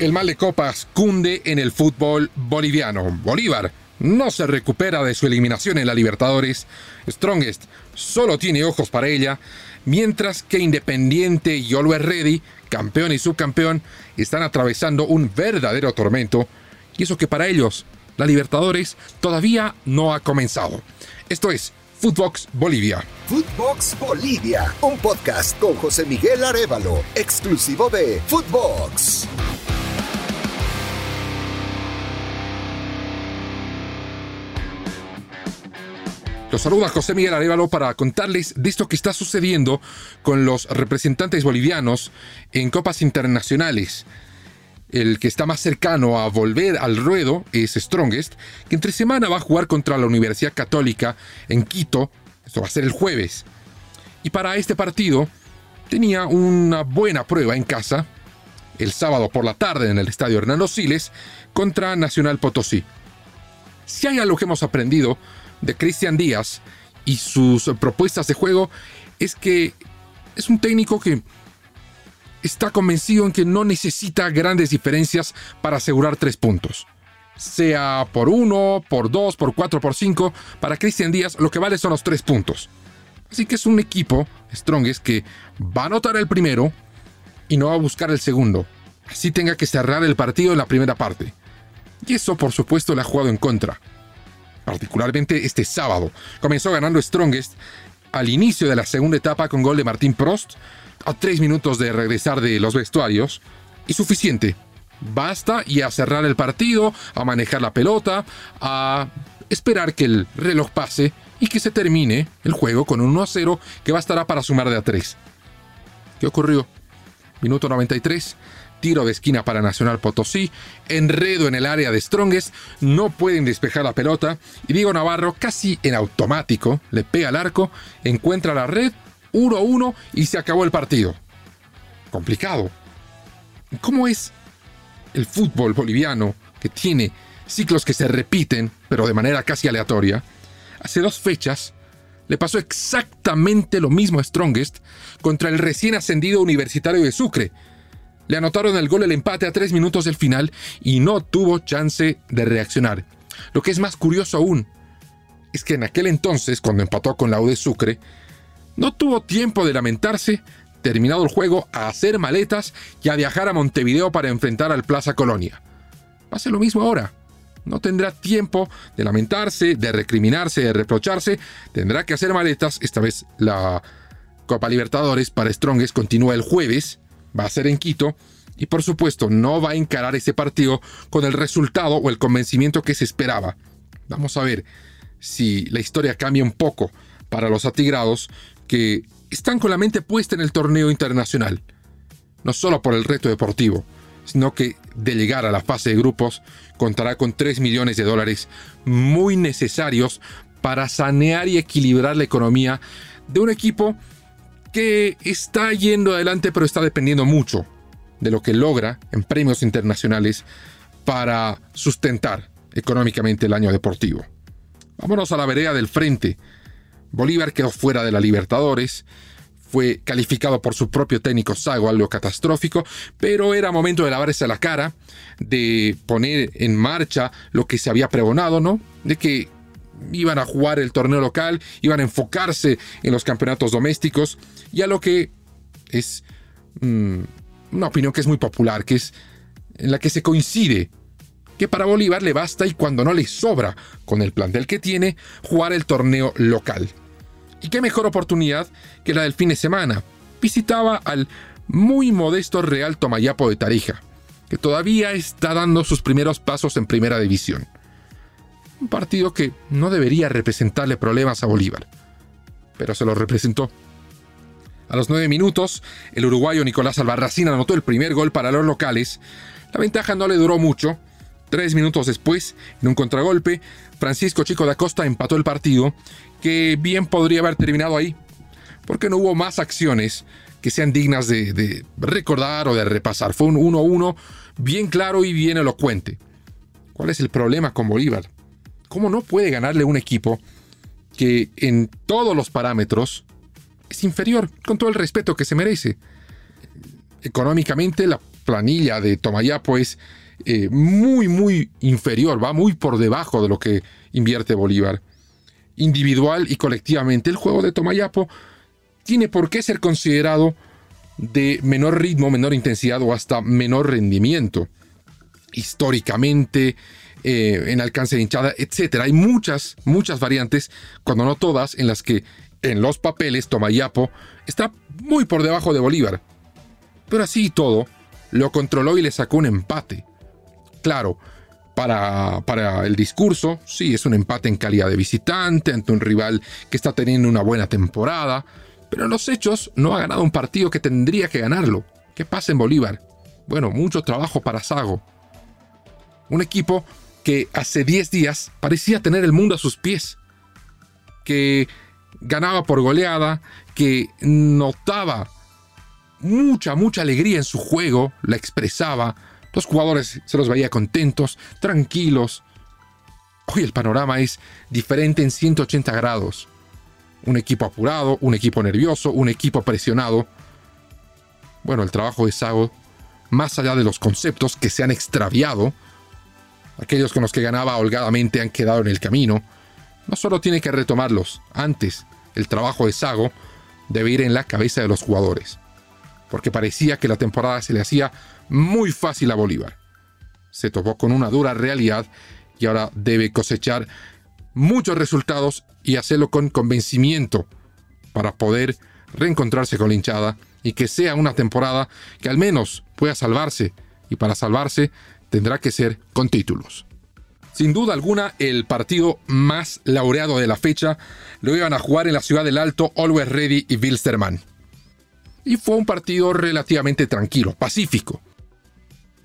El mal de copas cunde en el fútbol boliviano. Bolívar no se recupera de su eliminación en la Libertadores. Strongest solo tiene ojos para ella, mientras que Independiente y Always Ready, campeón y subcampeón, están atravesando un verdadero tormento. Y eso que para ellos, la Libertadores todavía no ha comenzado. Esto es Footbox Bolivia. Footbox Bolivia, un podcast con José Miguel Arevalo, exclusivo de Footbox. Los saluda José Miguel Arevalo para contarles de esto que está sucediendo con los representantes bolivianos en copas internacionales. El que está más cercano a volver al ruedo es Strongest, que entre semana va a jugar contra la Universidad Católica en Quito. Esto va a ser el jueves. Y para este partido tenía una buena prueba en casa el sábado por la tarde en el estadio Hernando Siles contra Nacional Potosí. Si hay algo que hemos aprendido de Cristian Díaz y sus propuestas de juego es que es un técnico que está convencido en que no necesita grandes diferencias para asegurar tres puntos. Sea por uno, por dos, por cuatro, por cinco, para Cristian Díaz lo que vale son los tres puntos. Así que es un equipo, Strongest, que va a anotar el primero y no va a buscar el segundo. Así tenga que cerrar el partido en la primera parte. Y eso, por supuesto, le ha jugado en contra particularmente este sábado. Comenzó ganando Strongest al inicio de la segunda etapa con gol de Martín Prost, a tres minutos de regresar de los vestuarios, y suficiente. Basta y a cerrar el partido, a manejar la pelota, a esperar que el reloj pase y que se termine el juego con un 1 a 0 que bastará para sumar de a 3. ¿Qué ocurrió? Minuto 93 tiro de esquina para Nacional Potosí, enredo en el área de Strongest, no pueden despejar la pelota y Diego Navarro casi en automático le pega al arco, encuentra la red, 1-1 y se acabó el partido. Complicado. ¿Cómo es el fútbol boliviano que tiene ciclos que se repiten, pero de manera casi aleatoria? Hace dos fechas le pasó exactamente lo mismo a Strongest contra el recién ascendido Universitario de Sucre, le anotaron el gol el empate a tres minutos del final y no tuvo chance de reaccionar. Lo que es más curioso aún es que en aquel entonces, cuando empató con la U de Sucre, no tuvo tiempo de lamentarse, terminado el juego, a hacer maletas y a viajar a Montevideo para enfrentar al Plaza Colonia. Hace lo mismo ahora. No tendrá tiempo de lamentarse, de recriminarse, de reprocharse. Tendrá que hacer maletas. Esta vez la Copa Libertadores para Strongest continúa el jueves va a ser en Quito y por supuesto no va a encarar ese partido con el resultado o el convencimiento que se esperaba. Vamos a ver si la historia cambia un poco para los atigrados que están con la mente puesta en el torneo internacional. No solo por el reto deportivo, sino que de llegar a la fase de grupos contará con 3 millones de dólares muy necesarios para sanear y equilibrar la economía de un equipo que está yendo adelante, pero está dependiendo mucho de lo que logra en premios internacionales para sustentar económicamente el año deportivo. Vámonos a la vereda del frente. Bolívar quedó fuera de la Libertadores, fue calificado por su propio técnico Sago, algo catastrófico, pero era momento de lavarse la cara, de poner en marcha lo que se había pregonado, ¿no? De que iban a jugar el torneo local, iban a enfocarse en los campeonatos domésticos y a lo que es mm, una opinión que es muy popular, que es en la que se coincide que para Bolívar le basta y cuando no le sobra con el plantel que tiene, jugar el torneo local. Y qué mejor oportunidad que la del fin de semana. Visitaba al muy modesto Real Tomayapo de Tarija, que todavía está dando sus primeros pasos en primera división un partido que no debería representarle problemas a Bolívar, pero se lo representó. A los nueve minutos, el uruguayo Nicolás Albarracín anotó el primer gol para los locales. La ventaja no le duró mucho. Tres minutos después, en un contragolpe, Francisco Chico da Costa empató el partido, que bien podría haber terminado ahí, porque no hubo más acciones que sean dignas de, de recordar o de repasar. Fue un 1-1 bien claro y bien elocuente. ¿Cuál es el problema con Bolívar? ¿Cómo no puede ganarle un equipo que en todos los parámetros es inferior, con todo el respeto que se merece? Económicamente, la planilla de Tomayapo es eh, muy, muy inferior, va muy por debajo de lo que invierte Bolívar. Individual y colectivamente, el juego de Tomayapo tiene por qué ser considerado de menor ritmo, menor intensidad o hasta menor rendimiento. Históricamente, eh, en alcance de hinchada, etc. Hay muchas, muchas variantes, cuando no todas, en las que en los papeles Tomayapo está muy por debajo de Bolívar. Pero así y todo, lo controló y le sacó un empate. Claro, para, para, el discurso, sí, es un empate en calidad de visitante ante un rival que está teniendo una buena temporada, pero en los hechos no ha ganado un partido que tendría que ganarlo. ¿Qué pasa en Bolívar? Bueno, mucho trabajo para Sago. Un equipo que hace 10 días parecía tener el mundo a sus pies, que ganaba por goleada, que notaba mucha, mucha alegría en su juego, la expresaba, los jugadores se los veía contentos, tranquilos. Hoy el panorama es diferente en 180 grados. Un equipo apurado, un equipo nervioso, un equipo presionado. Bueno, el trabajo de Sago, más allá de los conceptos que se han extraviado, aquellos con los que ganaba holgadamente han quedado en el camino, no solo tiene que retomarlos, antes el trabajo de Sago debe ir en la cabeza de los jugadores, porque parecía que la temporada se le hacía muy fácil a Bolívar. Se topó con una dura realidad y ahora debe cosechar muchos resultados y hacerlo con convencimiento para poder reencontrarse con la hinchada y que sea una temporada que al menos pueda salvarse y para salvarse tendrá que ser con títulos. Sin duda alguna, el partido más laureado de la fecha lo iban a jugar en la ciudad del Alto Always Ready y Wilstermann. Y fue un partido relativamente tranquilo, pacífico.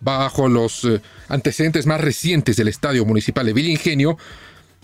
Bajo los eh, antecedentes más recientes del estadio municipal de Villingenio,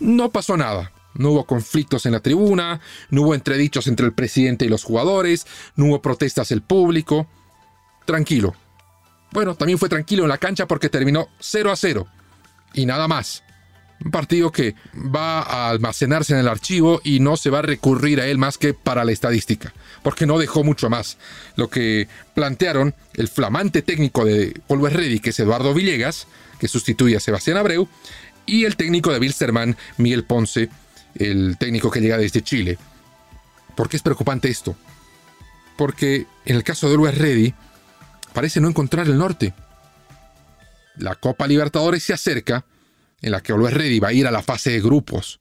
no pasó nada. No hubo conflictos en la tribuna, no hubo entredichos entre el presidente y los jugadores, no hubo protestas del público. Tranquilo, bueno, también fue tranquilo en la cancha porque terminó 0 a 0. Y nada más. Un partido que va a almacenarse en el archivo y no se va a recurrir a él más que para la estadística, porque no dejó mucho más. Lo que plantearon el flamante técnico de Always Ready, que es Eduardo Villegas, que sustituye a Sebastián Abreu, y el técnico de Wilstermann, Miguel Ponce, el técnico que llega desde Chile. ¿Por qué es preocupante esto? Porque en el caso de Always Ready, parece no encontrar el norte. La Copa Libertadores se acerca, en la que Always Ready va a ir a la fase de grupos,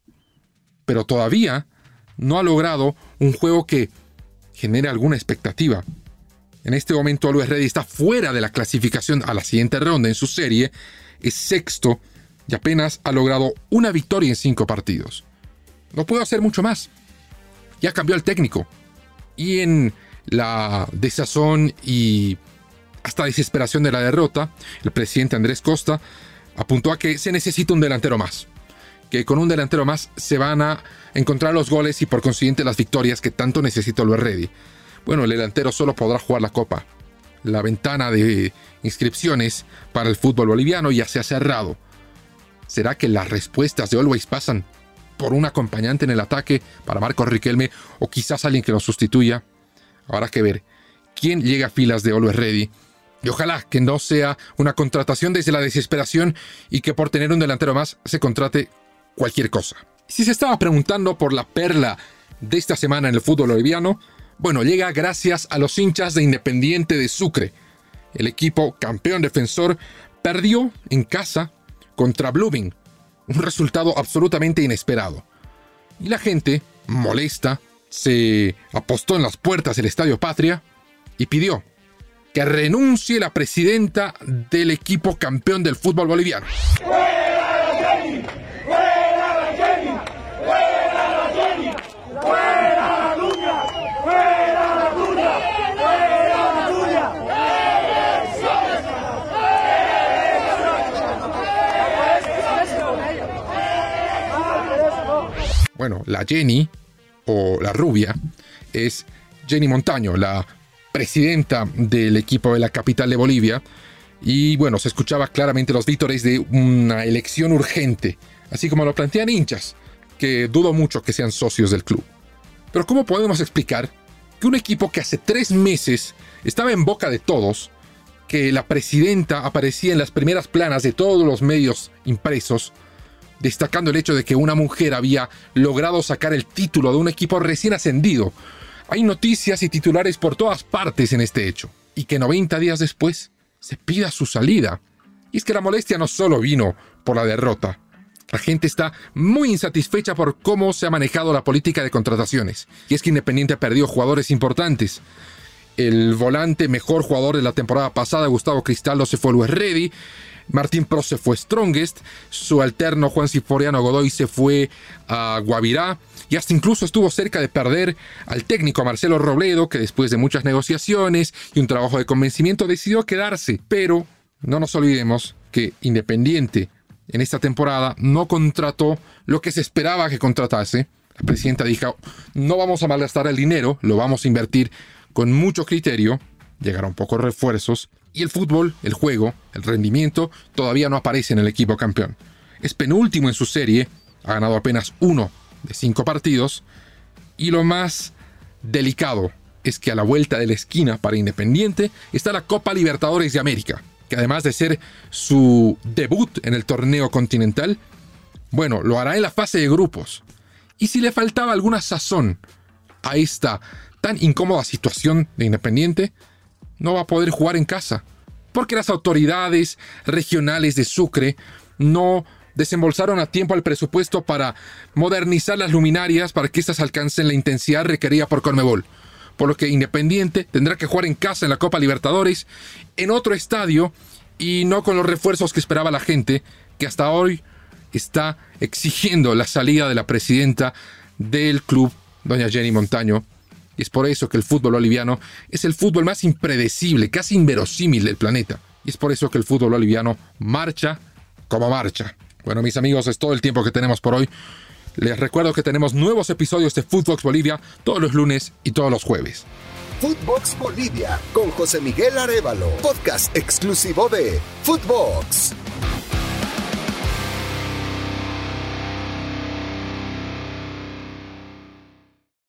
pero todavía no ha logrado un juego que genere alguna expectativa. En este momento Always Ready está fuera de la clasificación a la siguiente ronda en su serie, es sexto y apenas ha logrado una victoria en cinco partidos. No puedo hacer mucho más. Ya cambió el técnico. Y en la desazón y hasta desesperación de la derrota, el presidente Andrés Costa apuntó a que se necesita un delantero más, que con un delantero más se van a encontrar los goles y por consiguiente las victorias que tanto necesita el Ready. Bueno, el delantero solo podrá jugar la Copa. La ventana de inscripciones para el fútbol boliviano ya se ha cerrado. ¿Será que las respuestas de Always pasan por un acompañante en el ataque para Marcos Riquelme o quizás alguien que lo sustituya? Habrá que ver quién llega a filas de Always Ready y ojalá que no sea una contratación desde la desesperación y que por tener un delantero más se contrate cualquier cosa. Si se estaba preguntando por la perla de esta semana en el fútbol boliviano, bueno, llega gracias a los hinchas de Independiente de Sucre. El equipo campeón defensor perdió en casa contra Blooming, un resultado absolutamente inesperado. Y la gente, molesta, se apostó en las puertas del Estadio Patria y pidió que renuncie la presidenta del equipo campeón del fútbol boliviano. Bueno, la Jenny o la rubia es Jenny Montaño, la presidenta del equipo de la capital de Bolivia. Y bueno, se escuchaba claramente los vítores de una elección urgente, así como lo plantean hinchas, que dudo mucho que sean socios del club. Pero ¿cómo podemos explicar que un equipo que hace tres meses estaba en boca de todos, que la presidenta aparecía en las primeras planas de todos los medios impresos, destacando el hecho de que una mujer había logrado sacar el título de un equipo recién ascendido. Hay noticias y titulares por todas partes en este hecho, y que 90 días después se pida su salida. Y es que la molestia no solo vino por la derrota, la gente está muy insatisfecha por cómo se ha manejado la política de contrataciones. Y es que Independiente perdió jugadores importantes. El volante mejor jugador de la temporada pasada, Gustavo Cristaldo, se fue Luis Reddy. Martín Pro se fue Strongest. Su alterno Juan Ciforiano Godoy se fue a Guavirá. Y hasta incluso estuvo cerca de perder al técnico Marcelo Robledo, que después de muchas negociaciones y un trabajo de convencimiento decidió quedarse. Pero no nos olvidemos que Independiente en esta temporada no contrató lo que se esperaba que contratase. La presidenta dijo, no vamos a malgastar el dinero, lo vamos a invertir con mucho criterio, llegaron pocos refuerzos, y el fútbol, el juego, el rendimiento, todavía no aparece en el equipo campeón. Es penúltimo en su serie, ha ganado apenas uno de cinco partidos, y lo más delicado es que a la vuelta de la esquina para Independiente está la Copa Libertadores de América además de ser su debut en el torneo continental, bueno, lo hará en la fase de grupos. Y si le faltaba alguna sazón a esta tan incómoda situación de Independiente, no va a poder jugar en casa, porque las autoridades regionales de Sucre no desembolsaron a tiempo el presupuesto para modernizar las luminarias para que éstas alcancen la intensidad requerida por Conmebol por lo que Independiente tendrá que jugar en casa en la Copa Libertadores, en otro estadio y no con los refuerzos que esperaba la gente, que hasta hoy está exigiendo la salida de la presidenta del club, doña Jenny Montaño. Y es por eso que el fútbol boliviano es el fútbol más impredecible, casi inverosímil del planeta. Y es por eso que el fútbol boliviano marcha como marcha. Bueno, mis amigos, es todo el tiempo que tenemos por hoy. Les recuerdo que tenemos nuevos episodios de Footbox Bolivia todos los lunes y todos los jueves. Footbox Bolivia con José Miguel Arevalo, podcast exclusivo de Footbox.